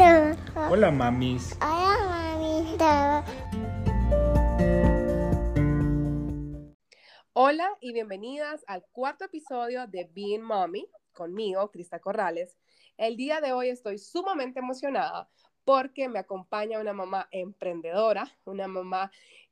Hola, mamis. Hola, mami. Hola y bienvenidas al cuarto episodio de Being Mommy conmigo, Crista Corrales. El día de hoy estoy sumamente emocionada porque me acompaña una mamá emprendedora, una mamá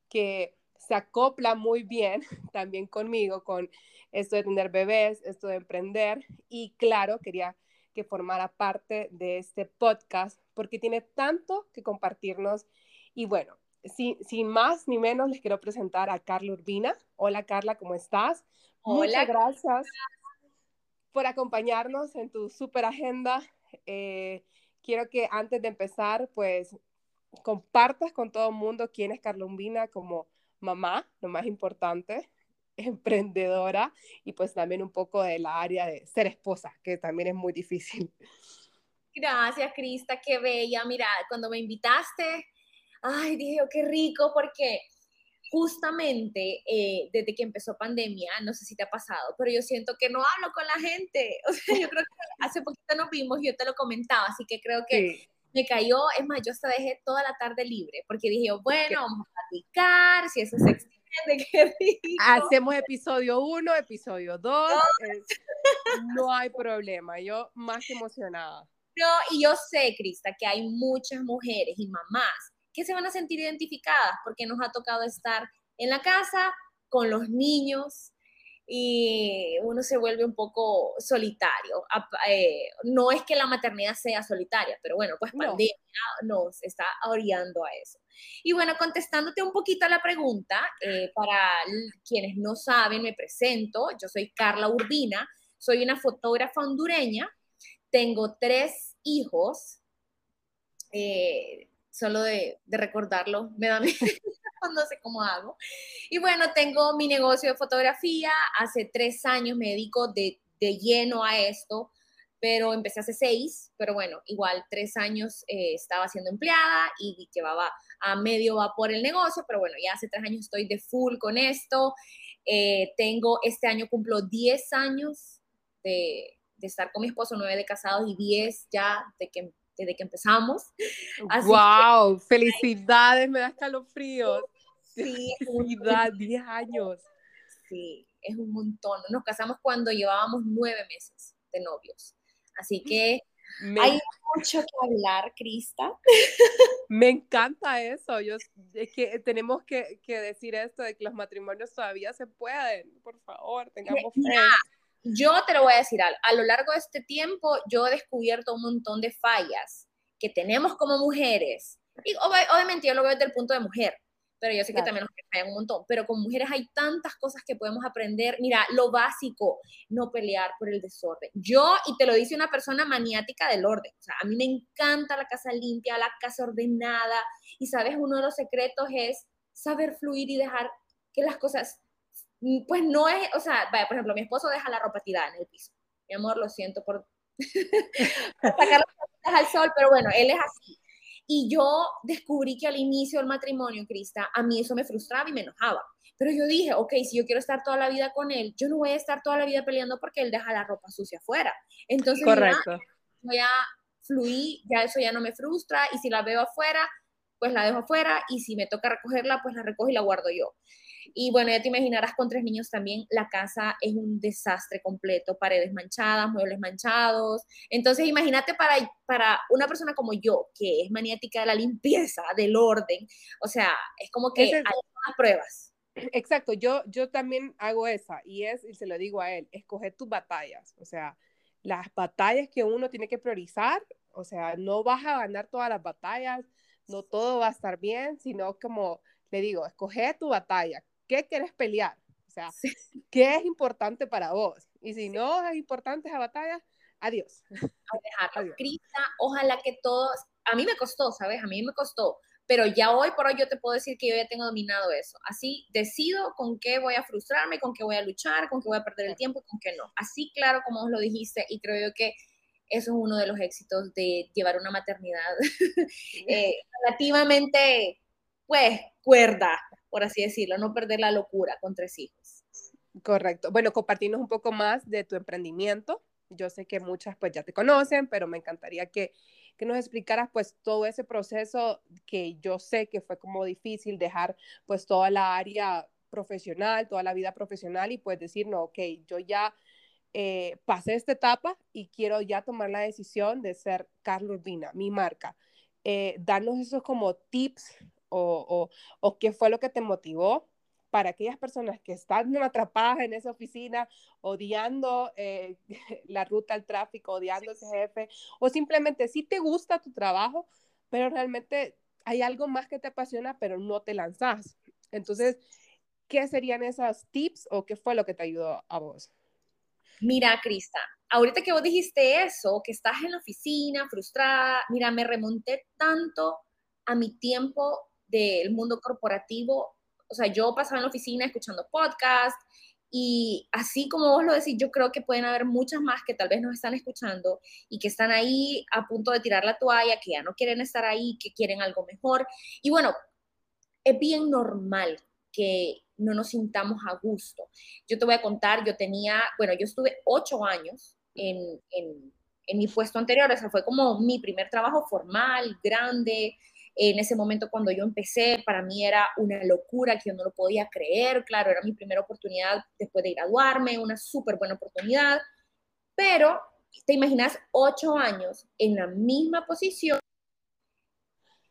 que se acopla muy bien también conmigo con esto de tener bebés, esto de emprender y claro, quería que formara parte de este podcast porque tiene tanto que compartirnos y bueno, sin, sin más ni menos les quiero presentar a Carla Urbina. Hola Carla, ¿cómo estás? Hola. Muchas gracias por acompañarnos en tu super agenda. Eh, quiero que antes de empezar, pues compartas con todo el mundo quién es Carla Urbina como mamá, lo más importante, emprendedora y pues también un poco de la área de ser esposa, que también es muy difícil. Gracias, Crista, qué bella. Mira, cuando me invitaste, ay, dije, oh, qué rico, porque justamente eh, desde que empezó pandemia, no sé si te ha pasado, pero yo siento que no hablo con la gente. O sea, yo creo que hace poquito nos vimos y yo te lo comentaba, así que creo que Sí. me cayó, es más, yo hasta dejé toda la tarde libre, porque dije, bueno, vamos a platicar, si eso se extiende, qué. Hacemos episodio 1, episodio 2, no hay problema, yo más que emocionada. No, y yo sé, Crista, que hay muchas mujeres y mamás que se van a sentir identificadas porque nos ha tocado estar en la casa con los niños y uno se vuelve un poco solitario. Eh, no es que la maternidad sea solitaria, pero bueno, pues No. pandemia nos está orillando a eso. Y bueno, contestándote un poquito a la pregunta, eh, para quienes no saben, me presento, yo soy Carla Urbina, soy una fotógrafa hondureña, tengo tres hijos, eh, solo de, de recordarlo me da miedo, no sé cómo hago. Y bueno, tengo mi negocio de fotografía, hace tres años me dedico de, de lleno a esto, pero empecé hace seis, pero bueno, igual tres años eh, estaba siendo empleada y llevaba a medio vapor el negocio, pero bueno, ya hace tres años estoy de full con esto. Eh, tengo, este año cumplo 10 años de, de estar con mi esposo, nueve de casados y 10 ya de que, desde que empezamos. Así ¡Wow! ¡Felicidades! Me da escalofríos. Sí, Felicidad, 10 años. sí, es un montón. Nos casamos cuando llevábamos nueve meses de novios. Así que Me, hay mucho que hablar, Crista. me encanta eso. Yo, es que tenemos que, que decir esto de que los matrimonios todavía se pueden. Por favor, tengamos fe. Yo te lo voy a decir algo. A lo largo de este tiempo, yo he descubierto un montón de fallas que tenemos como mujeres. Y ob- obviamente yo lo veo desde el punto de mujer, pero yo sé que Claro. también nos fallan un montón. Pero como mujeres hay tantas cosas que podemos aprender. Mira, lo básico, no pelear por el desorden. Yo, y te lo dice una persona maniática del orden, o sea, a mí me encanta la casa limpia, la casa ordenada. Y sabes, uno de los secretos es saber fluir y dejar que las cosas Mm, pues no es, o sea, vaya, por ejemplo, mi esposo deja la ropa tirada en el piso. Mi amor, lo siento por, sacar las cositas al sol, pero bueno, él es así. Y yo descubrí que al inicio del matrimonio, Crista, a mí eso me frustraba y me enojaba. Pero yo dije, ok, si yo quiero estar toda la vida con él, yo no voy a estar toda la vida peleando porque él deja la ropa sucia afuera. Entonces, yo ya fluí, ya eso ya no me frustra y si la veo afuera, pues la dejo afuera y si me toca recogerla, pues la recojo y la guardo yo. Y bueno, ya te imaginarás con tres niños también, la casa es un desastre completo, paredes manchadas, muebles manchados. Entonces, imagínate para, para una persona como yo, que es maniática de la limpieza, del orden, o sea, es como que es- hay unas pruebas. Exacto, yo, yo también hago esa y es, y se lo digo a él, escoger tus batallas, o sea, las batallas que uno tiene que priorizar, o sea, no vas a ganar todas las batallas, no todo va a estar bien, sino como le digo, escoge tu batalla, ¿qué quieres pelear? O sea, Sí. ¿qué es importante para vos? Y si no es importante esa batalla, adiós. a dejarlo. Adiós. Crista, ojalá que todos, a mí me costó, ¿sabes? A mí me costó, pero ya hoy por hoy yo te puedo decir que yo ya tengo dominado eso. Así decido con qué voy a frustrarme, con qué voy a luchar, con qué voy a perder el tiempo y con qué no. Así claro como vos lo dijiste y creo yo que eso es uno de los éxitos de llevar una maternidad eh, relativamente, pues, cuerda, por así decirlo, no perder la locura con tres hijos. Correcto. Bueno, compartirnos un poco más de tu emprendimiento. Yo sé que muchas pues ya te conocen, pero me encantaría que que nos explicaras pues todo ese proceso que yo sé que fue como difícil dejar pues toda la área profesional, toda la vida profesional y pues decir, no, ok, yo ya eh, pasé esta etapa y quiero ya tomar la decisión de ser Carlos Urbina, mi marca. Eh, darnos esos como tips o, o, o qué fue lo que te motivó para aquellas personas que están atrapadas en esa oficina, odiando eh, la ruta al tráfico, odiando a ese jefe, o simplemente si te gusta tu trabajo, pero realmente hay algo más que te apasiona, pero no te lanzas. Entonces, ¿qué serían esos tips o qué fue lo que te ayudó a vos? Mira, Crista, ahorita que vos dijiste eso, que estás en la oficina frustrada, mira, me remonté tanto a mi tiempo del mundo corporativo o sea, yo pasaba en la oficina escuchando podcast y así como vos lo decís, yo creo que pueden haber muchas más que tal vez nos están escuchando y que están ahí a punto de tirar la toalla, que ya no quieren estar ahí, que quieren algo mejor. Y bueno, es bien normal que no nos sintamos a gusto. Yo te voy a contar, yo tenía, bueno, yo estuve ocho años en, en, en mi puesto anterior, o sea, fue como mi primer trabajo formal, grande, en ese momento cuando yo empecé, para mí era una locura que yo no lo podía creer. Claro, era mi primera oportunidad después de graduarme, una súper buena oportunidad. Pero te imaginas ocho años en la misma posición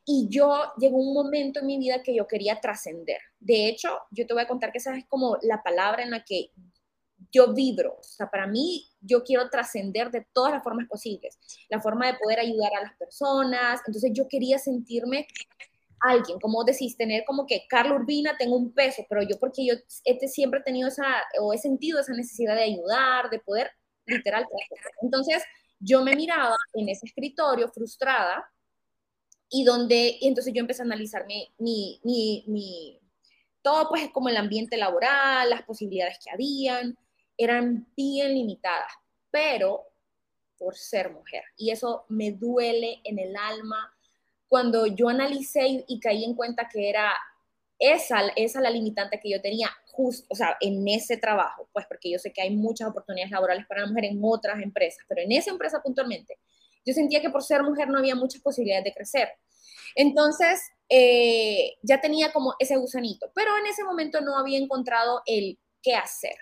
y yo llegó un momento en mi vida que yo quería trascender. De hecho, yo te voy a contar que esa es como la palabra en la que yo vibro. O sea, para mí, yo quiero trascender de todas las formas posibles. La forma de poder ayudar a las personas. Entonces, yo quería sentirme alguien, como decís, tener como que Carlos Urbina tengo un peso, pero yo porque yo este, siempre he tenido esa, o he sentido esa necesidad de ayudar, de poder literal Entonces, yo me miraba en ese escritorio frustrada y donde, y entonces yo empecé a analizar mi, mi, mi, mi todo pues como el ambiente laboral, las posibilidades que habían, eran bien limitadas, pero por ser mujer. Y eso me duele en el alma. Cuando yo analicé y, caí en cuenta que era esa, esa la limitante que yo tenía justo, o sea, en ese trabajo, pues porque yo sé que hay muchas oportunidades laborales para la mujer en otras empresas, pero en esa empresa puntualmente, yo sentía que por ser mujer no había muchas posibilidades de crecer. Entonces, eh, ya tenía como ese gusanito, pero en ese momento no había encontrado el qué hacer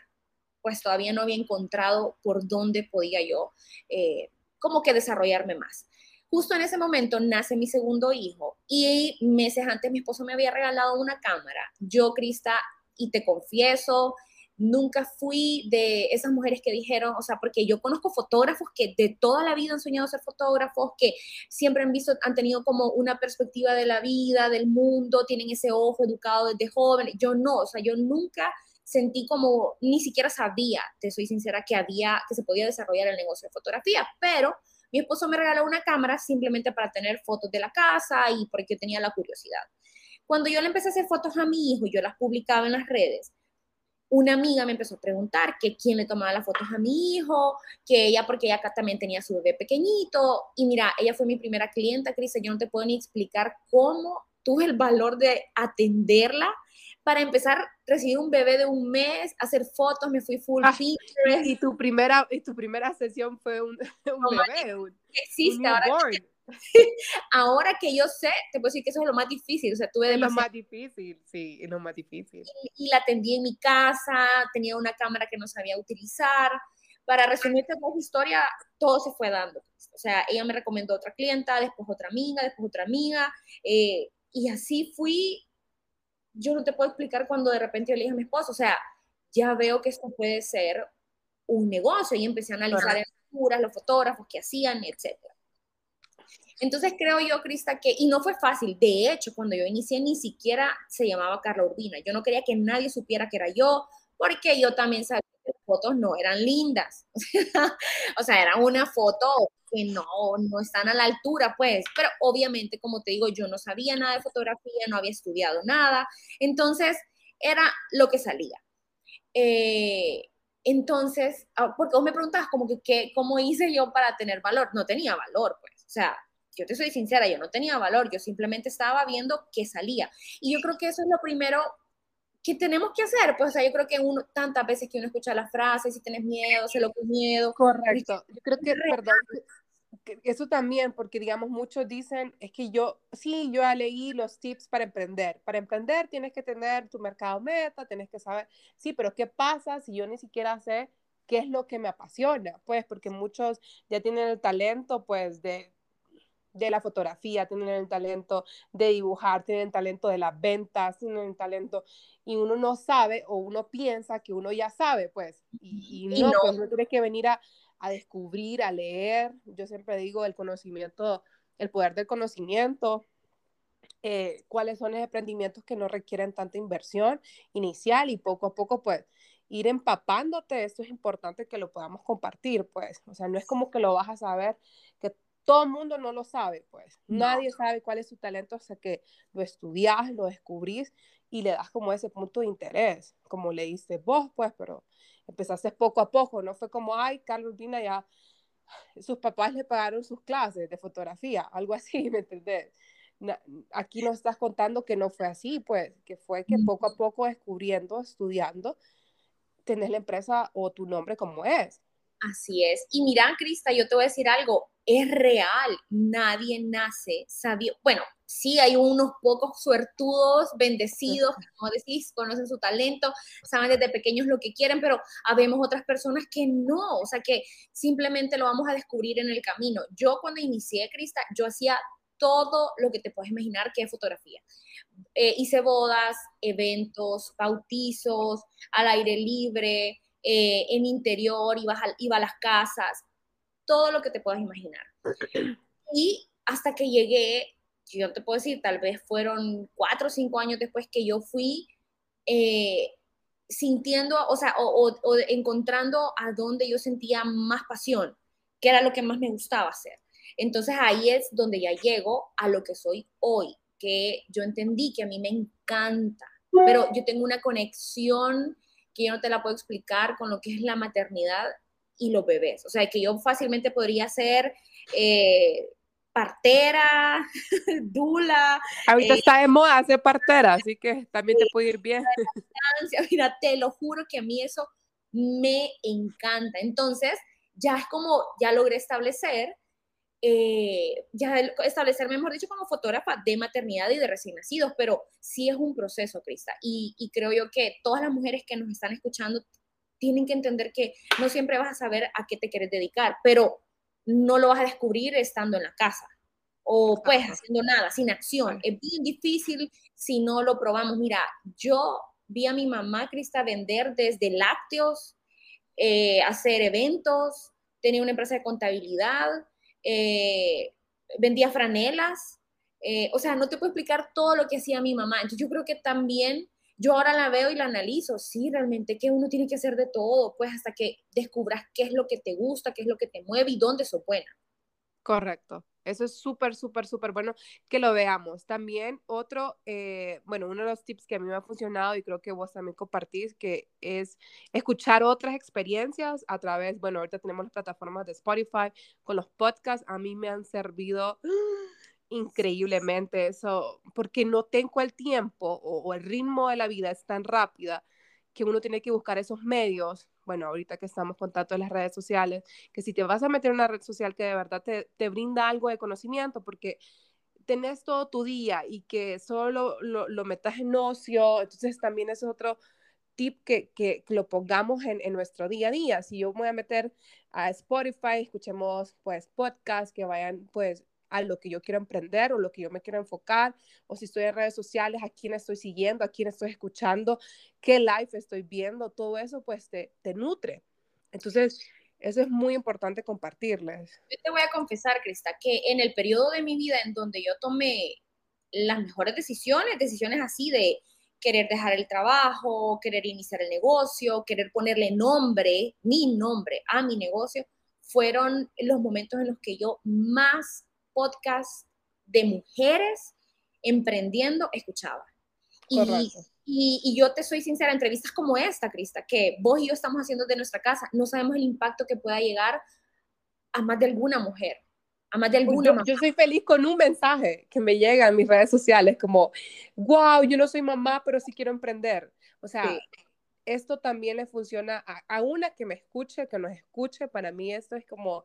pues todavía no había encontrado por dónde podía yo eh, como que desarrollarme más. Justo en ese momento nace mi segundo hijo y meses antes mi esposo me había regalado una cámara. Yo, Crista, y te confieso, nunca fui de esas mujeres que dijeron, o sea, porque yo conozco fotógrafos que de toda la vida han soñado ser fotógrafos, que siempre han visto, han tenido como una perspectiva de la vida, del mundo, tienen ese ojo educado desde joven. Yo no, o sea, yo nunca sentí como, ni siquiera sabía, te soy sincera, que había, que se podía desarrollar el negocio de fotografía, pero mi esposo me regaló una cámara simplemente para tener fotos de la casa y porque tenía la curiosidad. Cuando yo le empecé a hacer fotos a mi hijo yo las publicaba en las redes, una amiga me empezó a preguntar que quién le tomaba las fotos a mi hijo, que ella, porque ella acá también tenía su bebé pequeñito. Y mira, ella fue mi primera clienta, Cris, yo no te puedo ni explicar cómo tuve el valor de atenderla para empezar a recibir un bebé de un mes, hacer fotos, me fui full ah, Y tu primera, y tu primera sesión fue un, bebé, un, existe ahora. Que, ahora que yo sé, te puedo decir que eso es lo más difícil, o sea, tuve es lo más difícil, sí, es lo más difícil. Y, la atendí en mi casa, tenía una cámara que no sabía utilizar. Para resumirte la historia, todo se fue dando. O sea, ella me recomendó otra clienta, después otra amiga, después otra amiga, eh, y así fui yo no te puedo explicar cuando de repente yo le dije a mi esposo, o sea, ya veo que esto puede ser un negocio y empecé a analizar las figuras, los fotógrafos que hacían, etc. Entonces creo yo, Crista, que, y no fue fácil, de hecho, cuando yo inicié ni siquiera se llamaba Carla Urbina, yo no quería que nadie supiera que era yo, porque yo también sabía que las fotos no eran lindas, o sea, era una foto que no, no están a la altura, pues, pero obviamente, como te digo, yo no sabía nada de fotografía, no había estudiado nada, entonces era lo que salía. Eh, entonces, ah, porque vos me preguntabas como que, ¿qué, ¿cómo hice yo para tener valor? No tenía valor, pues, o sea, yo te soy sincera, yo no tenía valor, yo simplemente estaba viendo qué salía. Y yo creo que eso es lo primero que tenemos que hacer? Pues, o sea, yo creo que uno, tantas veces que uno escucha la frase, si tienes miedo, sé lo que miedo. Correcto. Yo creo que, perdón, eso también, porque digamos, muchos dicen, es que yo, sí, yo ya leí los tips para emprender. Para emprender tienes que tener tu mercado meta, tienes que saber, sí, pero ¿qué pasa si yo ni siquiera sé qué es lo que me apasiona? Pues porque muchos ya tienen el talento, pues, de, de la fotografía, tienen el talento de dibujar, tienen el talento de las ventas, tienen el talento, y uno no sabe o uno piensa que uno ya sabe, pues, y, no, pues uno tiene que venir a, a descubrir, a leer. Yo siempre digo el conocimiento, el poder del conocimiento, eh, cuáles son los emprendimientos que no requieren tanta inversión inicial y poco a poco, pues, ir empapándote, esto es importante que lo podamos compartir, pues, o sea, no es como que lo vas a saber, que todo el mundo no lo sabe, pues, nadie sabe cuál es su talento hasta que lo estudias, lo descubrís y le das como ese punto de interés, como le diste vos, pues, pero empezaste poco a poco, no fue como, ay, Carlos Dina ya, sus papás le pagaron sus clases de fotografía, algo así, ¿me entendés? aquí nos estás contando que no fue así, pues, que fue que poco a poco descubriendo, estudiando, tenés la empresa o tu nombre como es. Así es. Y mira, Crista, yo te voy a decir algo, es real, nadie nace sabio. Bueno, sí hay unos pocos suertudos, bendecidos, como decís, conocen su talento, saben desde pequeños lo que quieren, pero habemos otras personas que no, o sea que simplemente lo vamos a descubrir en el camino. Yo cuando inicié Crista, yo hacía todo lo que te puedes imaginar que es fotografía. Eh, hice bodas, eventos, bautizos, al aire libre, eh, en interior, iba iba a las casas, todo lo que te puedas imaginar. Y hasta que llegué, yo te puedo decir, tal vez fueron cuatro o cinco años después que yo fui eh, sintiendo, o sea, o, encontrando a donde yo sentía más pasión, que era lo que más me gustaba hacer. Entonces ahí es donde ya llego a lo que soy hoy, que yo entendí que a mí me encanta, pero yo tengo una conexión que yo no te la puedo explicar con lo que es la maternidad y los bebés. O sea, que yo fácilmente podría ser eh, partera, dula. Ahorita eh, está de moda ser partera, así que también te puede ir bien. Mira, te lo juro que a mí eso me encanta. Entonces, ya es como, ya logré establecer, eh, ya establecer, mejor dicho, como fotógrafa de maternidad y de recién nacidos, pero sí es un proceso, Crista. Y, y creo yo que todas las mujeres que nos están escuchando tienen que entender que no siempre vas a saber a qué te quieres dedicar, pero no lo vas a descubrir estando en la casa o pues haciendo nada, sin acción. Es bien difícil si no lo probamos. Mira, yo vi a mi mamá, Crista, vender desde lácteos, eh, hacer eventos, tenía una empresa de contabilidad, eh, vendía franelas. Eh, o sea, no te puedo explicar todo lo que hacía mi mamá. Entonces yo creo que también yo ahora la veo y la analizo, sí, realmente que uno tiene que hacer de todo, pues hasta que descubras qué es lo que te gusta, qué es lo que te mueve y dónde sos buena. Correcto. Eso es súper, súper, súper bueno que lo veamos. También otro, eh, bueno, uno de los tips que a mí me ha funcionado y creo que vos también compartís, que es escuchar otras experiencias a través, bueno, ahorita tenemos las plataformas de Spotify con los podcasts, a mí me han servido increíblemente eso, porque no tengo el tiempo o, el ritmo de la vida es tan rápida que uno tiene que buscar esos medios, bueno, ahorita que estamos con tanto en las redes sociales, que si te vas a meter en una red social que de verdad te, te brinda algo de conocimiento, porque tenés todo tu día y que solo lo, lo metas en ocio, entonces también es otro tip que, que, que lo pongamos en, en, nuestro día a día. Si yo voy a meter a Spotify, escuchemos pues podcasts que vayan pues a lo que yo quiero emprender o lo que yo me quiero enfocar, o si estoy en redes sociales, a quién estoy siguiendo, a quién estoy escuchando, qué live estoy viendo, todo eso pues te, te nutre. Entonces, eso es muy importante compartirles. Yo te voy a confesar, Crista, que en el periodo de mi vida en donde yo tomé las mejores decisiones, decisiones así de querer dejar el trabajo, querer iniciar el negocio, querer ponerle nombre, mi nombre a mi negocio, fueron los momentos en los que yo más podcast de mujeres emprendiendo escuchaba. Y, y, yo te soy sincera, entrevistas como esta, Crista, que vos y yo estamos haciendo de nuestra casa, no sabemos el impacto que pueda llegar a más de alguna mujer, a más de alguna yo, yo soy feliz con un mensaje que me llega en mis redes sociales, como, wow, yo no soy mamá, pero sí quiero emprender. O sea, esto también le funciona a, a, una que me escuche, que nos escuche, para mí esto es como,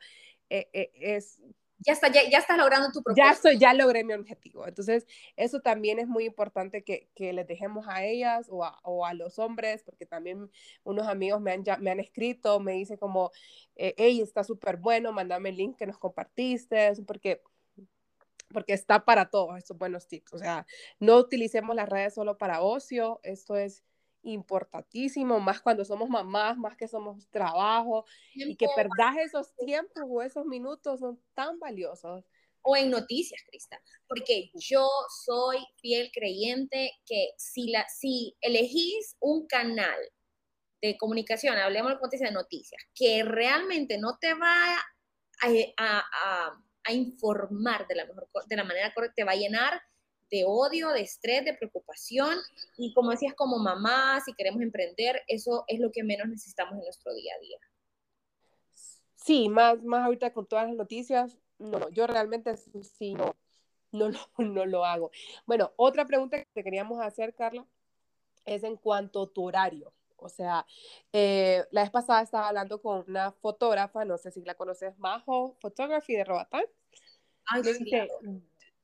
eh, eh, es ya, está, ya, ya estás logrando tu propósito. Ya, estoy, ya logré mi objetivo. Entonces, eso también es muy importante que, que les dejemos a ellas o a, o a, los hombres, porque también unos amigos me han, ya, me han escrito, me dicen como, eh, hey, está súper bueno, mándame el link que nos compartiste, porque porque está para todos estos buenos tips. O sea, no utilicemos las redes solo para ocio, esto es importantísimo, más cuando somos mamás, más que somos trabajo, y que perdas esos tiempos o esos minutos son tan valiosos. O en noticias, Crista, porque yo soy fiel creyente que si, la, si elegís un canal de comunicación, hablemos de noticias, que realmente no te va a, a, informar de la, mejor, de la manera correcta, te va a llenar de odio, de estrés, de preocupación. Y como decías, como mamá, si queremos emprender, eso es lo que menos necesitamos en nuestro día a día. Sí, más, más ahorita con todas las noticias, no, yo realmente sí no, no, no, lo hago. Bueno, otra pregunta que te queríamos hacer, Carla, es en cuanto a tu horario. O sea, eh, la vez pasada estaba hablando con una fotógrafa, no sé si la conoces, Majo Photography de Robatán. Ay, sí,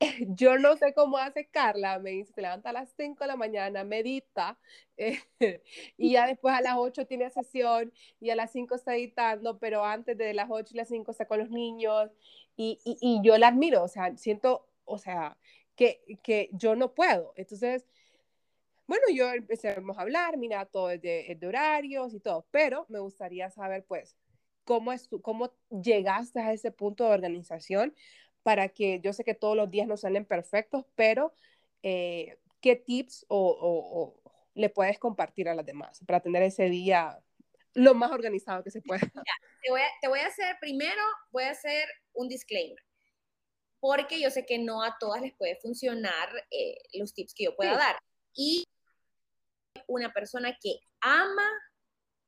yo no sé cómo hace Carla, me dice, se levanta a las 5 de la mañana, medita, eh, y ya después a las 8 tiene sesión, y a las 5 está editando, pero antes de las 8 y las 5 está con los niños, y, y, yo la admiro, o sea, siento, o sea, que, que yo no puedo. Entonces, bueno, yo empecemos a hablar, mira, todo es de, de, horarios y todo, pero me gustaría saber, pues, cómo, es, cómo llegaste a ese punto de organización para que yo sé que todos los días no salen perfectos, pero eh, ¿qué tips o, le puedes compartir a las demás para tener ese día lo más organizado que se pueda? te, voy a, te voy a hacer, primero voy a hacer un disclaimer, porque yo sé que no a todas les puede funcionar eh, los tips que yo pueda dar. Y una persona que ama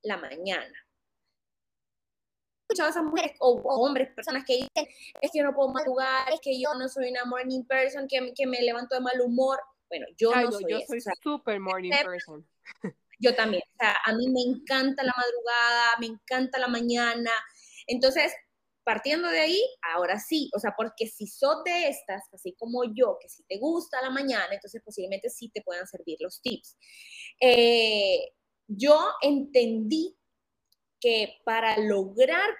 la mañana, escuchado a esas mujeres o, hombres, personas que dicen, es que yo no puedo madrugar, es que yo no soy una morning person, que, que me levanto de mal humor. Bueno, yo no, soy Yo soy super morning person. Yo también, o sea, a mí me encanta la madrugada, me encanta la mañana. Entonces, partiendo de ahí, ahora sí, o sea, porque si sos de estas, así como yo, que si te gusta la mañana, entonces posiblemente sí te puedan servir los tips. Eh, yo entendí que para lograr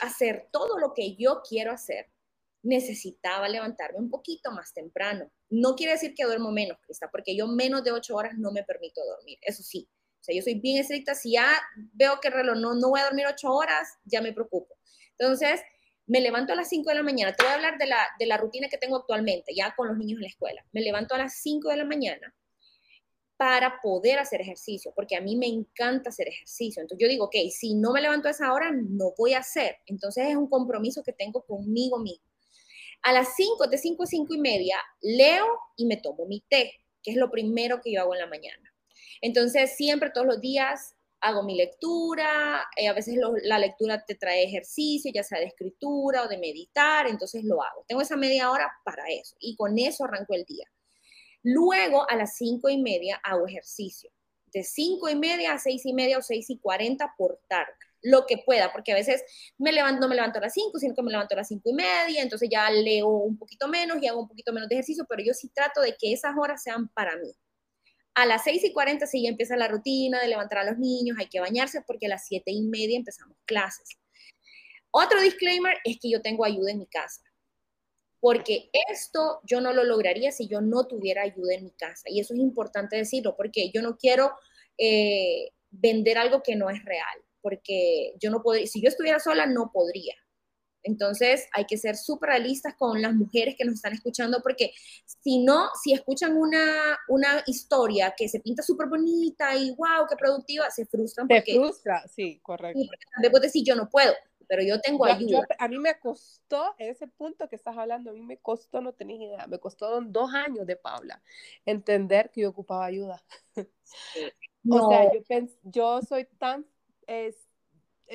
hacer todo lo que yo quiero hacer, necesitaba levantarme un poquito más temprano. No quiere decir que duermo menos, Crista, porque yo menos de ocho horas no me permito dormir, eso sí. O sea, yo soy bien estricta, si ya veo que el reloj no, no voy a dormir ocho horas, ya me preocupo. Entonces, me levanto a las cinco de la mañana. Te voy a hablar de la, de la rutina que tengo actualmente, ya con los niños en la escuela. Me levanto a las cinco de la mañana, para poder hacer ejercicio, porque a mí me encanta hacer ejercicio. Entonces yo digo, ok, si no me levanto a esa hora, no voy a hacer. Entonces es un compromiso que tengo conmigo mismo. A las 5, de 5 a 5 y media, leo y me tomo mi té, que es lo primero que yo hago en la mañana. Entonces siempre, todos los días, hago mi lectura, eh, a veces la lectura te trae ejercicio, ya sea de escritura o de meditar, entonces lo hago. Tengo esa media hora para eso y con eso arranco el día. Luego a las cinco y media hago ejercicio. De cinco y media a seis y media o seis y cuarenta por tarde. Lo que pueda, porque a veces me levanto, no me levanto a las cinco, sino que me levanto a las cinco y media, entonces ya leo un poquito menos y hago un poquito menos de ejercicio, pero yo sí trato de que esas horas sean para mí. A las seis y cuarenta sí ya empieza la rutina de levantar a los niños, hay que bañarse porque a las siete y media empezamos clases. Otro disclaimer es que yo tengo ayuda en mi casa porque esto yo no lo lograría si yo no tuviera ayuda en mi casa. Y eso es importante decirlo, porque yo no quiero eh, vender algo que no es real, porque yo no podría, si yo estuviera sola, no podría. Entonces hay que ser súper realistas con las mujeres que nos están escuchando, porque si no, si escuchan una, una historia que se pinta súper bonita y wow, qué productiva, se frustran. Te frustra, sí, correcto. Después decir yo no puedo pero yo tengo ayuda. a mí me costó, ese punto que estás hablando, a mí me costó, no tenés idea, me costó dos años de Paula entender que yo ocupaba ayuda. O sea, yo, yo soy tan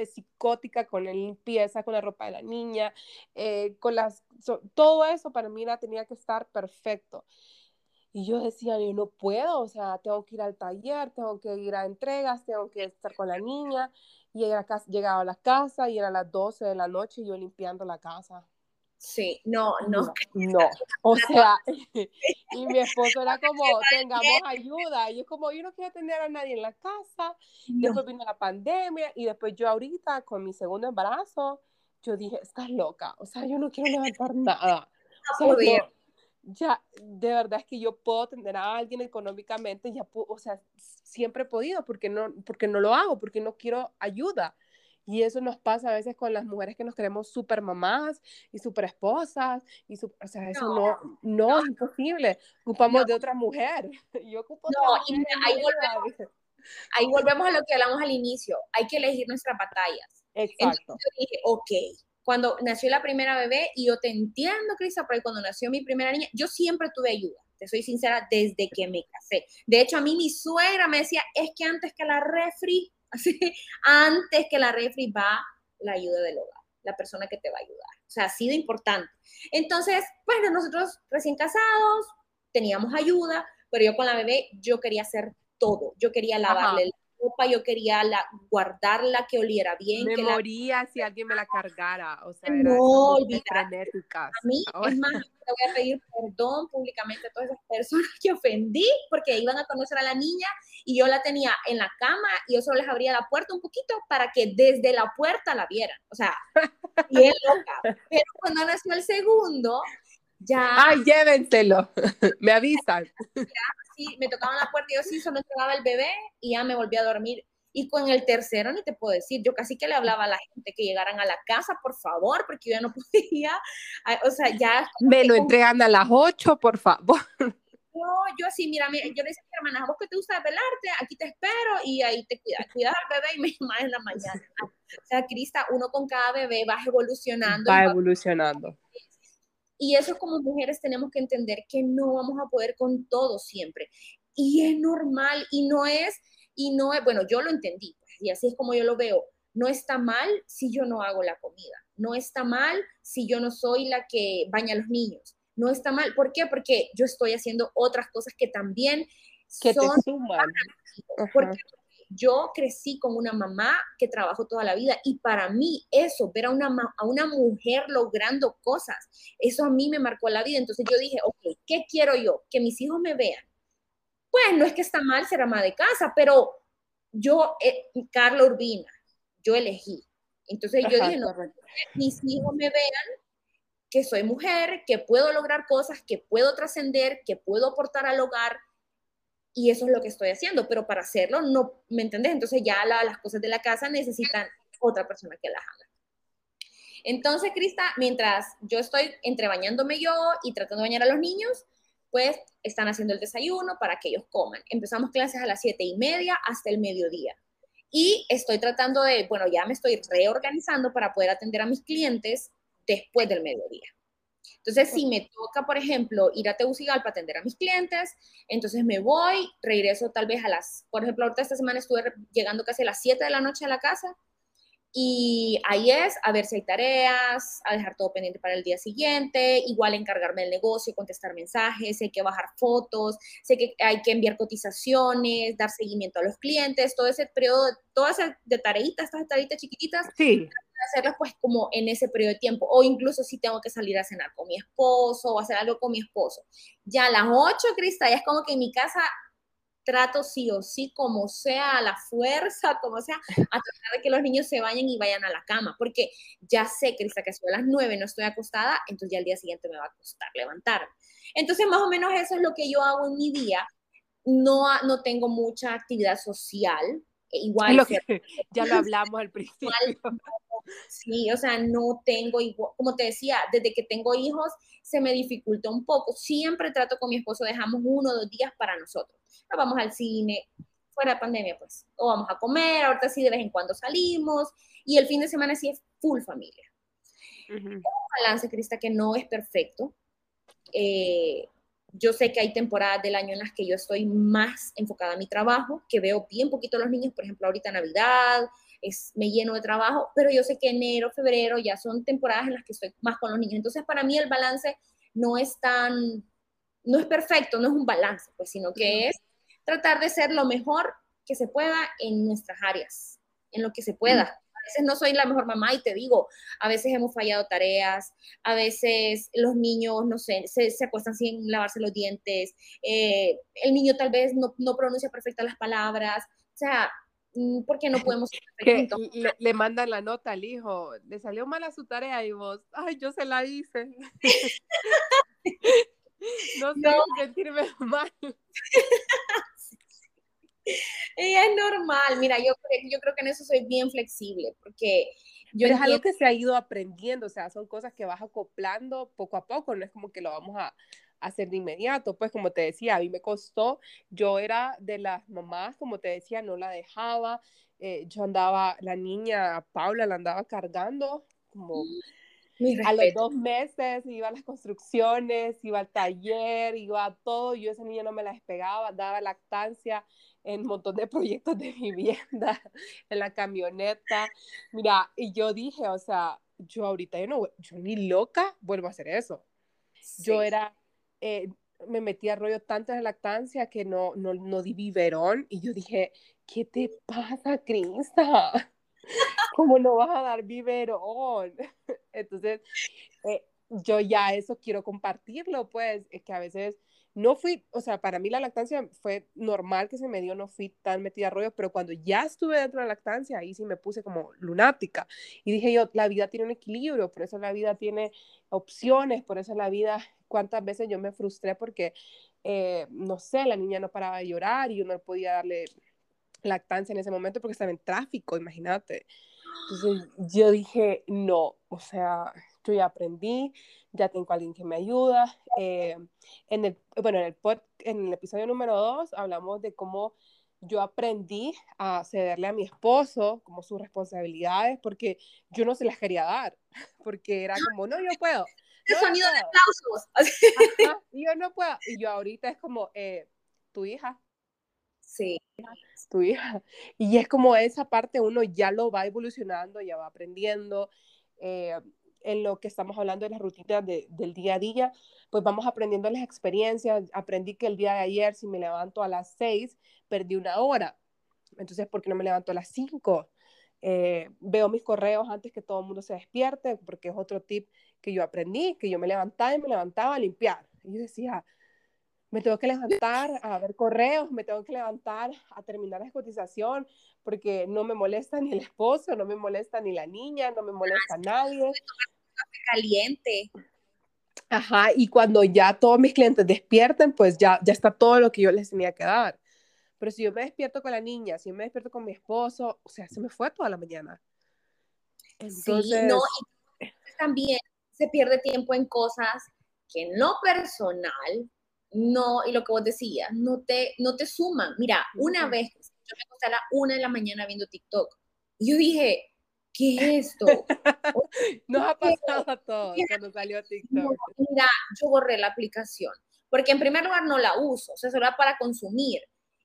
psicótica con la limpieza, con la ropa de la niña, eh, con las, todo eso para mí la tenía que estar perfecto. Y yo decía, yo no puedo, o sea, tengo que ir al taller, tengo que ir a entregas, tengo que estar con la niña. Y llegaba a la casa y era las 12 de la noche y yo limpiando la casa. Sí, no, no. No, o sea, y mi esposo era como, tengamos ayuda. Y yo como, yo no quiero atender a nadie en la casa. Después vino la pandemia y después yo ahorita con mi segundo embarazo, yo dije, estás loca. O sea, yo no quiero levantar nada. O sea, ya, de verdad es que yo puedo atender a alguien económicamente, ya o sea, siempre he podido, porque no, porque no lo hago, porque no quiero ayuda. Y eso nos pasa a veces con las mujeres que nos queremos super mamás y super esposas. Y o sea, eso no, no, es imposible. Ocupamos de otra mujer. Yo ocupo no, y ahí, volvemos, ahí volvemos a lo que hablamos al inicio. Hay que elegir nuestras batallas. Exacto. Entonces yo dije, ok, cuando nació la primera bebé, y yo te entiendo, Crisa, pero cuando nació mi primera niña, yo siempre tuve ayuda. Te soy sincera, desde que me casé. De hecho, a mí mi suegra me decía, es que antes que la refri Así, antes que la refri va la ayuda del hogar, la persona que te va a ayudar. O sea, ha sido importante. Entonces, bueno, nosotros recién casados teníamos ayuda, pero yo con la bebé yo quería hacer todo. Yo quería lavarle yo quería la, guardarla, que oliera bien. Me que moría si alguien me la cargara, o sea, era no, frenéticas. A mí, es más, te voy a pedir perdón públicamente a todas esas personas que ofendí, porque iban a conocer a la niña y yo la tenía en la cama y yo solo les abría la puerta un poquito para que desde la puerta la vieran, o sea, bien loca. Pero cuando nació el segundo, ya... ¡Ay, llévenselo! me avisan sí, me tocaban la puerta y yo sí solo entregaba el bebé y ya me volví a dormir. Y con el tercero ni te puedo decir, yo casi que le hablaba a la gente que llegaran a la casa, por favor, porque yo ya no podía. O sea, ya... Me lo entregan a las 8, por favor. No, yo así, mira, yo le decía a mi hermana, vos que te gusta velarte, aquí te espero y ahí te cuidas, cuidas al bebé y me llamas en la mañana. O sea, Crista, uno con cada bebé va evolucionando. Va evolucionando. Y eso como mujeres tenemos que entender que no vamos a poder con todo siempre. Y es normal y no es, y no es, bueno, yo lo entendí pues, y así es como yo lo veo. No está mal si yo no hago la comida. No está mal si yo no soy la que baña a los niños. No está mal. ¿Por qué? Porque yo estoy haciendo otras cosas que también que son te suman. Porque yo crecí con una mamá que trabajó toda la vida y para mí eso, ver a una, a una mujer logrando cosas, eso a mí me marcó la vida. Entonces yo dije, ok, ¿qué quiero yo? Que mis hijos me vean. Pues no es que está mal ser ama de casa, pero yo, eh, Carla Urbina, yo elegí. Entonces yo dije, no, mis hijos me vean que soy mujer, que puedo lograr cosas, que puedo trascender, que puedo aportar al hogar, y eso es lo que estoy haciendo, pero para hacerlo, no, ¿me entendés? Entonces ya las cosas de la casa necesitan otra persona que las haga. Entonces, Crista, mientras yo estoy entre bañándome yo y tratando de bañar a los niños, pues están haciendo el desayuno para que ellos coman. Empezamos clases a las siete y media hasta el mediodía. Y estoy tratando de, bueno, ya me estoy reorganizando para poder atender a mis clientes después del mediodía. Entonces, si me toca, por ejemplo, ir a Tegucigalpa a atender a mis clientes, entonces me voy, regreso tal vez a las, por ejemplo, ahorita esta semana estuve llegando casi a las 7 de la noche a la casa y ahí es a ver si hay tareas, a dejar todo pendiente para el día siguiente, igual encargarme del negocio, contestar mensajes, sé que bajar fotos, sé que hay que enviar cotizaciones, dar seguimiento a los clientes, todo ese periodo, todas esas de tareitas, estas tareitas chiquititas, sí hacerlas pues como en ese periodo de tiempo, o incluso si tengo que salir a cenar con mi esposo o hacer algo con mi esposo. Ya a las 8, Crista, ya es como que en mi casa trato sí o sí, como sea, a la fuerza, como sea, a tratar de que los niños se vayan y vayan a la cama, porque ya sé, Crista, que si a las 9 no estoy acostada, entonces ya el día siguiente me va a costar levantarme. Entonces, más o menos eso es lo que yo hago en mi día. No, no tengo mucha actividad social, igual. Lo que, ya lo hablamos al principio. Sí, o sea, no tengo, igual, como te decía, desde que tengo hijos se me dificulta un poco. Siempre trato con mi esposo, dejamos uno o dos días para nosotros. Nos vamos al cine, fuera de pandemia, pues, o vamos a comer, ahorita sí de vez en cuando salimos, y el fin de semana sí es full familia. un balance, Crista, que no es perfecto. Eh, yo sé que hay temporadas del año en las que yo estoy más enfocada en mi trabajo, que veo bien poquito a los niños, por ejemplo, ahorita Navidad, es, me lleno de trabajo, pero yo sé que enero, febrero ya son temporadas en las que estoy más con los niños. Entonces, para mí el balance no es tan, no es perfecto, no es un balance, pues, sino que es tratar de ser lo mejor que se pueda en nuestras áreas, en lo que se pueda. Veces no soy la mejor mamá y te digo, a veces hemos fallado tareas, a veces los niños, no sé, se, se acuestan sin lavarse los dientes, eh, el niño tal vez no, no pronuncia perfectas las palabras, o sea, mm, ¿por qué no podemos que le, le, mandan la nota al hijo, le salió mal a su tarea y vos, ay, yo se la hice. no sé no. sentirme mal. Ella es normal, mira, yo, yo creo que en eso soy bien flexible, porque yo Pero es algo que se ha ido aprendiendo, o sea, son cosas que vas acoplando poco a poco, no es como que lo vamos a hacer de inmediato, pues como te decía, a mí me costó, yo era de las mamás, como te decía, no la dejaba, eh, yo andaba, la niña Paula la andaba cargando, como a los dos meses iba a las construcciones, iba al taller, iba a todo, yo esa niña no me la despegaba, daba lactancia, en un montón de proyectos de vivienda, en la camioneta. Mira, y yo dije, o sea, yo ahorita, yo, no, yo ni loca vuelvo a hacer eso. Sí. Yo era, eh, me metí a rollo tanto de lactancia que no, no, no di biberón y yo dije, ¿qué te pasa, Crista? ¿Cómo no vas a dar biberón? Entonces, eh, yo ya eso quiero compartirlo, pues, es que a veces no fui, o sea, para mí la lactancia fue normal que se me dio, no fui tan metida a rollo, pero cuando ya estuve dentro de la lactancia, ahí sí me puse como lunática. Y dije yo, la vida tiene un equilibrio, por eso la vida tiene opciones, por eso la vida, cuántas veces yo me frustré porque, eh, no sé, la niña no paraba de llorar y yo no podía darle lactancia en ese momento porque estaba en tráfico, imagínate. Entonces yo dije, no, o sea, yo ya aprendí, ya tengo alguien que me ayuda. Eh, en el, bueno, en el, pod, en el episodio número dos hablamos de cómo yo aprendí a cederle a mi esposo como sus responsabilidades porque yo no se las quería dar, porque era como, no, yo puedo. No, sonido de aplausos. Ajá, y yo no puedo. Y yo ahorita es como, eh, tu hija. Sí. Tu hija. Y es como esa parte uno ya lo va evolucionando, ya va aprendiendo. Eh, en lo que estamos hablando de las rutinas de, del día a día, pues vamos aprendiendo las experiencias. Aprendí que el día de ayer, si me levanto a las 6, perdí una hora. Entonces, ¿por qué no me levanto a las 5? Eh, veo mis correos antes que todo el mundo se despierte, porque es otro tip que yo aprendí, que yo me levantaba y me levantaba a limpiar. Y yo decía, me tengo que levantar a ver correos, me tengo que levantar a terminar la cotización, porque no me molesta ni el esposo, no me molesta ni la niña, no me molesta nadie caliente. Ajá, y cuando ya todos mis clientes despierten, pues ya, ya está todo lo que yo les tenía que dar. Pero si yo me despierto con la niña, si yo me despierto con mi esposo, o sea, se me fue toda la mañana. Entonces... Sí, no, y también se pierde tiempo en cosas que no personal, no, y lo que vos decías, no te, no te suman. Mira, una vez yo me acosté a la una de la mañana viendo TikTok, y yo dije, ¿qué es esto? Nos ha pasado a todos cuando salió TikTok. mira, yo borré la aplicación, porque en primer lugar no la uso, o sea, solo para consumir.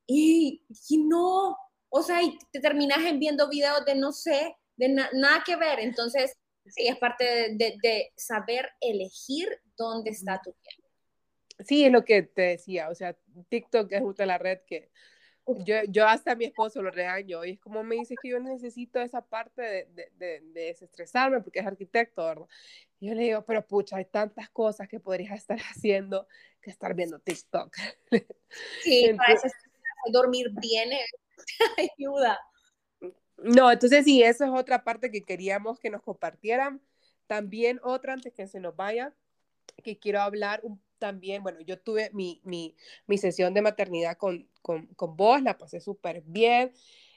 Y, y, no, o sea, y te terminas viendo videos de no sé, de na nada que ver. Entonces, sí, es parte de, de, de saber elegir dónde está tu tiempo. Sí, es lo que te decía, o sea, TikTok es justo la red que yo, yo hasta a mi esposo lo regaño y es como me dice que yo necesito esa parte de, de, de, de desestresarme porque es arquitecto, ¿verdad? Y yo le digo, pero pucha, hay tantas cosas que podrías estar haciendo que estar viendo TikTok. Sí, entonces, para dormir bien ayuda. No, entonces sí, eso es otra parte que queríamos que nos compartieran. También otra, antes que se nos vaya, que quiero hablar un también, bueno, yo tuve mi, mi, sesión de maternidad con, con, con vos, la pasé súper bien.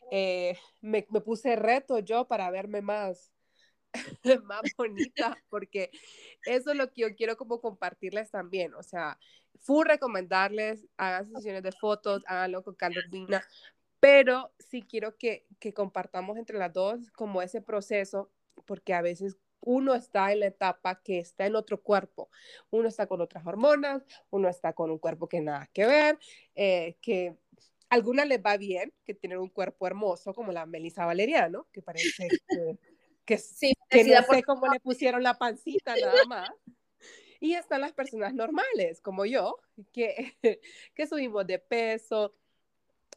Eh, me, me, puse reto yo para verme más, más bonita, porque eso es lo que yo quiero como compartirles también. O sea, full recomendarles, hagan sesiones de fotos, háganlo con Carlos Vina, pero sí quiero que, que compartamos entre las dos como ese proceso, porque a veces uno está en la etapa que está en otro cuerpo, uno está con otras hormonas, uno está con un cuerpo que nada que ver, eh, que a algunas les va bien, que tienen un cuerpo hermoso, como la Melissa Valeriano, que parece que, que, sí, que no sé cómo le pusieron la pancita nada más. Y están las personas normales, como yo, que, que subimos de peso,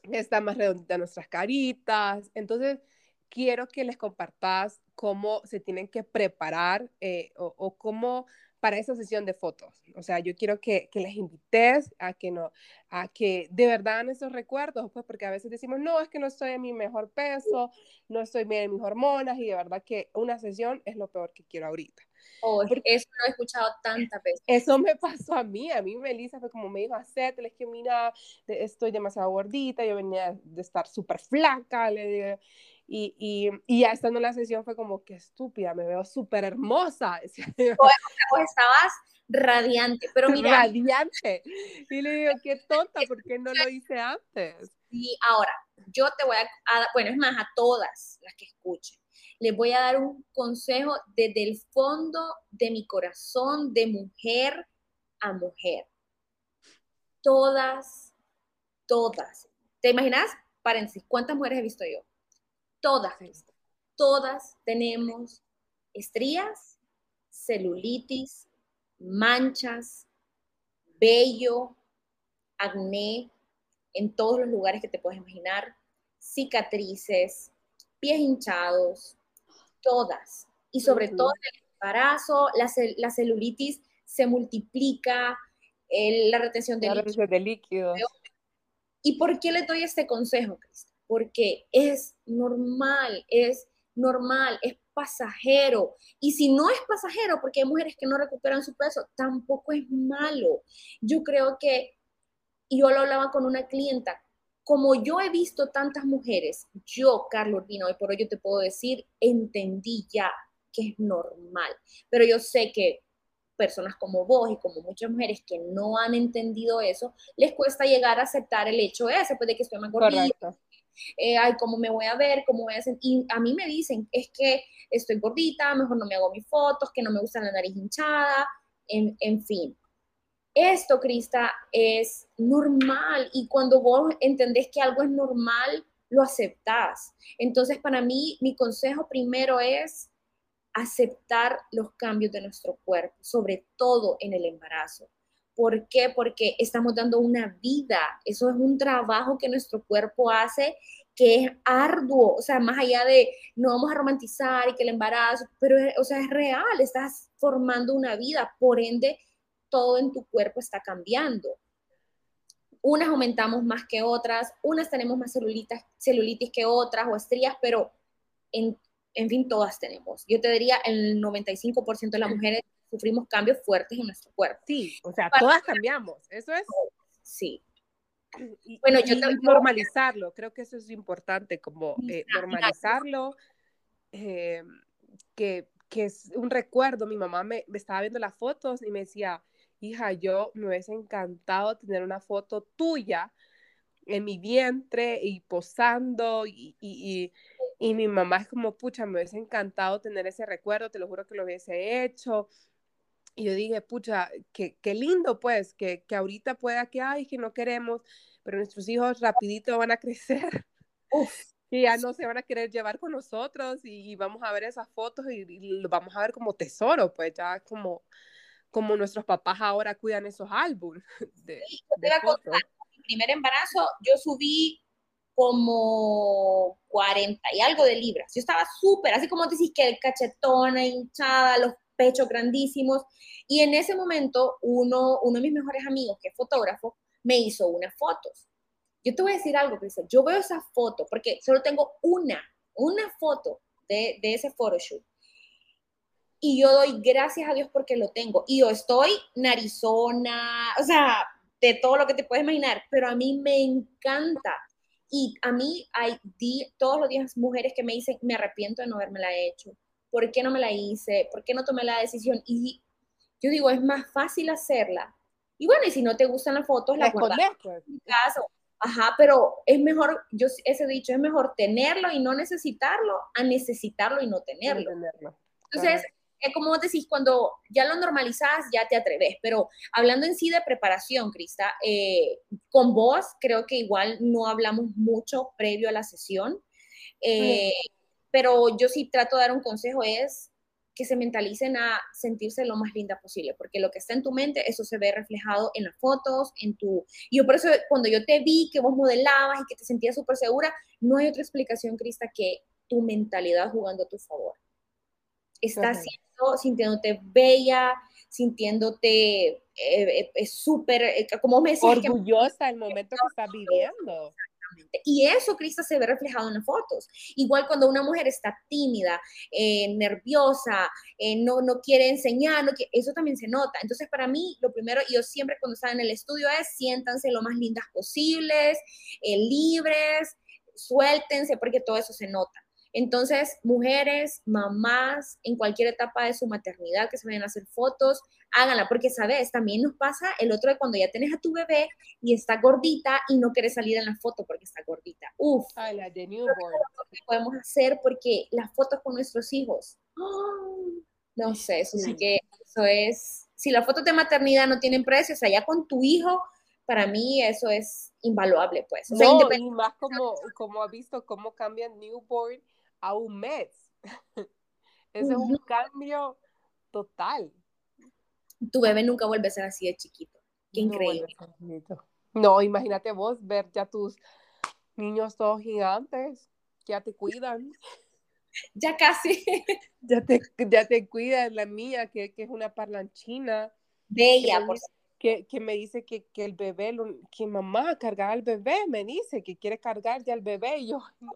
está más redondita nuestras caritas. Entonces, quiero que les compartas cómo se tienen que preparar eh, o, o, cómo para esa sesión de fotos. O sea, yo quiero que, que, les invites a que no, a que de verdad en esos recuerdos, pues porque a veces decimos, no, es que no estoy en mi mejor peso, no estoy bien en mis hormonas y de verdad que una sesión es lo peor que quiero ahorita. Oh, eso lo he escuchado tantas veces. Eso me pasó a mí, a mí Melissa fue como me dijo, hacer, es que mira, estoy demasiado gordita, yo venía de estar súper flaca, le digo, y, y, y, ya estando en la sesión fue como, qué estúpida, me veo súper hermosa. Estabas radiante, pero mira. Radiante. Y le digo, qué tonta, ¿por qué no lo hice antes? Y ahora, yo te voy a, a, bueno, es más, a todas las que escuchen, les voy a dar un consejo desde el fondo de mi corazón, de mujer a mujer. Todas, todas. ¿Te imaginas? Paréntesis, ¿cuántas mujeres he visto yo? Todas, todas tenemos estrías, celulitis, manchas, vello, acné, en todos los lugares que te puedes imaginar, cicatrices, pies hinchados, todas. Y sobre todo en el embarazo, la, celulitis se multiplica, la retención de, líquidos. de líquidos. ¿Y por qué le doy este consejo, Cristian? Porque es normal, es normal, es pasajero. Y si no es pasajero, porque hay mujeres que no recuperan su peso, tampoco es malo. Yo creo que, yo lo hablaba con una clienta, como yo he visto tantas mujeres, yo, Carlos Urbino, hoy por hoy yo te puedo decir, entendí ya que es normal. Pero yo sé que personas como vos y como muchas mujeres que no han entendido eso, les cuesta llegar a aceptar el hecho ese, pues de que estoy más gordita, eh, ay, ¿cómo me voy a ver? ¿Cómo voy a sentir? Y a mí me dicen, es que estoy gordita, mejor no me hago mis fotos, que no me gusta la nariz hinchada, en, en fin. Esto, Crista, es normal y cuando vos entendés que algo es normal, lo aceptás. Entonces, para mí, mi consejo primero es aceptar los cambios de nuestro cuerpo, sobre todo en el embarazo. ¿Por qué? Porque estamos dando una vida. Eso es un trabajo que nuestro cuerpo hace que es arduo, o sea, más allá de no vamos a romantizar y que el embarazo, pero, o sea, es real, estás formando una vida, por ende, todo en tu cuerpo está cambiando. Unas aumentamos más que otras, unas tenemos más celulitis, celulitis que otras o estrías, pero en, en fin, todas tenemos. Yo te diría, el 95% de las mujeres sufrimos cambios fuertes en nuestro cuerpo. Sí, o sea, todas cambiamos, eso es. Sí. bueno, yo te... normalizarlo, creo que eso es importante, como eh, normalizarlo, eh, que, que, es un recuerdo. Mi mamá me, me, estaba viendo las fotos y me decía, hija, yo me hubiese encantado tener una foto tuya en mi vientre y posando y, y, y, y mi mamá es como, pucha, me hubiese encantado tener ese recuerdo, te lo juro que lo hubiese hecho. Y yo dije, pucha, qué, qué lindo pues, que, que ahorita pueda que, ay, que no queremos, pero nuestros hijos rapidito van a crecer. Y ya no se van a querer llevar con nosotros y, vamos a ver esas fotos y, lo vamos a ver como tesoro, pues ya como, como nuestros papás ahora cuidan esos álbumes. De, sí, de fotos. mi primer embarazo yo subí como 40 y algo de libras. Yo estaba súper, así como decís que el cachetona, hinchada, los pechos grandísimos. Y en ese momento, uno, uno de mis mejores amigos, que es fotógrafo, me hizo unas fotos. Yo te voy a decir algo, Cristal. Yo veo esa foto porque solo tengo una, una foto de, de ese photoshoot. Y yo doy gracias a Dios porque lo tengo. Y yo estoy narizona, o sea, de todo lo que te puedes imaginar, pero a mí me encanta. Y a mí hay todos los días mujeres que me dicen, me arrepiento de no haberme la hecho, ¿por qué no me la hice? ¿Por qué no tomé la decisión? Y yo digo, es más fácil hacerla. Y bueno, y si no te gustan las fotos, la guardas pues. en caso. Ajá, pero es mejor, yo ese dicho, es mejor tenerlo y no necesitarlo a necesitarlo y no tenerlo. Entonces, es como vos decís, cuando ya lo normalizás, ya te atreves. Pero hablando en sí de preparación, Crista, eh, con vos creo que igual no hablamos mucho previo a la sesión. Eh, pero yo sí trato de dar un consejo es que se mentalicen a sentirse lo más linda posible, porque lo que está en tu mente, eso se ve reflejado en las fotos, en tu... Yo por eso, cuando yo te vi que vos modelabas y que te sentías súper segura, no hay otra explicación, Crista, que tu mentalidad jugando a tu favor. Estás sintiéndote bella, sintiéndote eh, eh, eh súper, como me decís, orgullosa del momento que estás viviendo. Y eso, Crista, se ve reflejado en las fotos. Igual cuando una mujer está tímida, eh, nerviosa, eh, no, no quiere enseñar, no eso también se nota. Entonces, para mí, lo primero, yo siempre cuando estaba en el estudio es siéntanse lo más lindas posibles, eh, libres, suéltense, porque todo eso se nota. Entonces, mujeres, mamás, en cualquier etapa de su maternidad que se vayan a hacer fotos, háganla, porque, ¿sabes? También nos pasa el otro de cuando ya tienes a tu bebé y está gordita y no quiere salir en la foto porque está gordita. Uf. Ay, la de newborn. ¿Qué podemos hacer? Porque las fotos con nuestros hijos. no sé, eso sí que, eso es, si las fotos de maternidad no tienen precio, o sea, ya con tu hijo, para mí eso es invaluable, pues. O no, y más como, como ha visto cómo cambian newborn a un mes. Ese es un cambio total. Tu bebé nunca vuelve a ser así de chiquito. Qué increíble. No, imagínate vos ver ya tus niños todos gigantes, que ya te cuidan. Ya casi. Ya te, ya te cuidan, la mía, que, es una parlanchina. Bella, por que, que, me dice que, que el bebé, que mamá cargar al bebé, me dice que quiere cargar ya al bebé, y yo, no,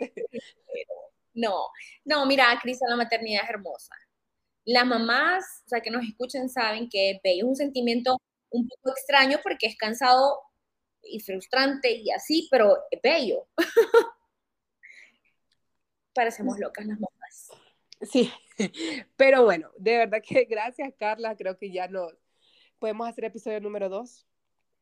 no, no, mira, Cris, la maternidad es hermosa. Las mamás, o sea, que nos escuchen, saben que es bello, es un sentimiento un poco extraño porque es cansado y frustrante y así, pero es bello. Parecemos locas las mamás. Sí, pero bueno, de verdad que gracias, Carla, creo que ya nos podemos hacer episodio número dos.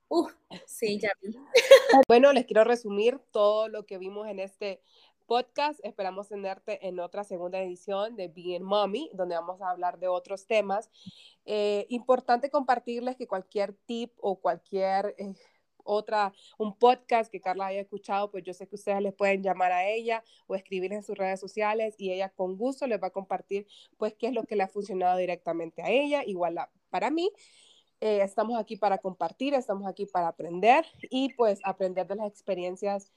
Uh, sí, ya vi. bueno, les quiero resumir todo lo que vimos en este podcast. Esperamos tenerte en otra segunda edición de Being Mommy, donde vamos a hablar de otros temas. Eh, importante compartirles que cualquier tip o cualquier eh, otra, un podcast que Carla haya escuchado, pues yo sé que ustedes les pueden llamar a ella o escribir en sus redes sociales y ella con gusto les va a compartir pues qué es lo que le ha funcionado directamente a ella, igual para mí. Eh, estamos aquí para compartir, estamos aquí para aprender y pues aprender de las experiencias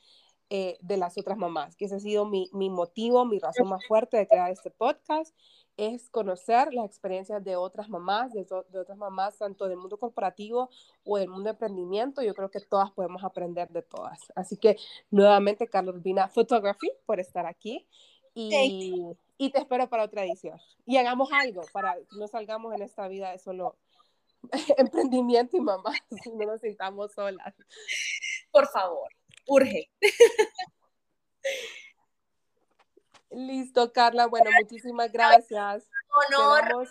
eh, de las otras mamás, que ese ha sido mi, mi, motivo, mi razón más fuerte de crear este podcast, es conocer las experiencias de otras mamás, de, de, otras mamás, tanto del mundo corporativo o del mundo de emprendimiento. Yo creo que todas podemos aprender de todas. Así que nuevamente, Carlos Urbina Photography, por estar aquí. Y, y te espero para otra edición. Y hagamos algo para que no salgamos en esta vida de solo emprendimiento y mamá, no nos sintamos solas. Por favor, urge. Listo, Carla. Bueno, muchísimas gracias. Honor,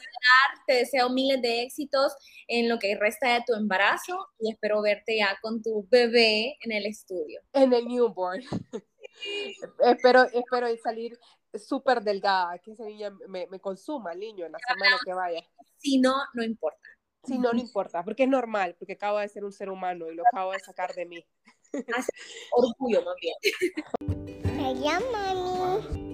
te deseo miles de éxitos en lo que resta de tu embarazo y espero verte ya con tu bebé en el estudio. En el newborn. espero, espero salir súper delgada, que ese niño me, me consuma el niño en la semana que vaya. Si no, no importa. Sí, no, no importa, porque es normal, porque acabo de ser un ser humano y lo acabo de sacar de mí. orgullo más bien. Me llama mí.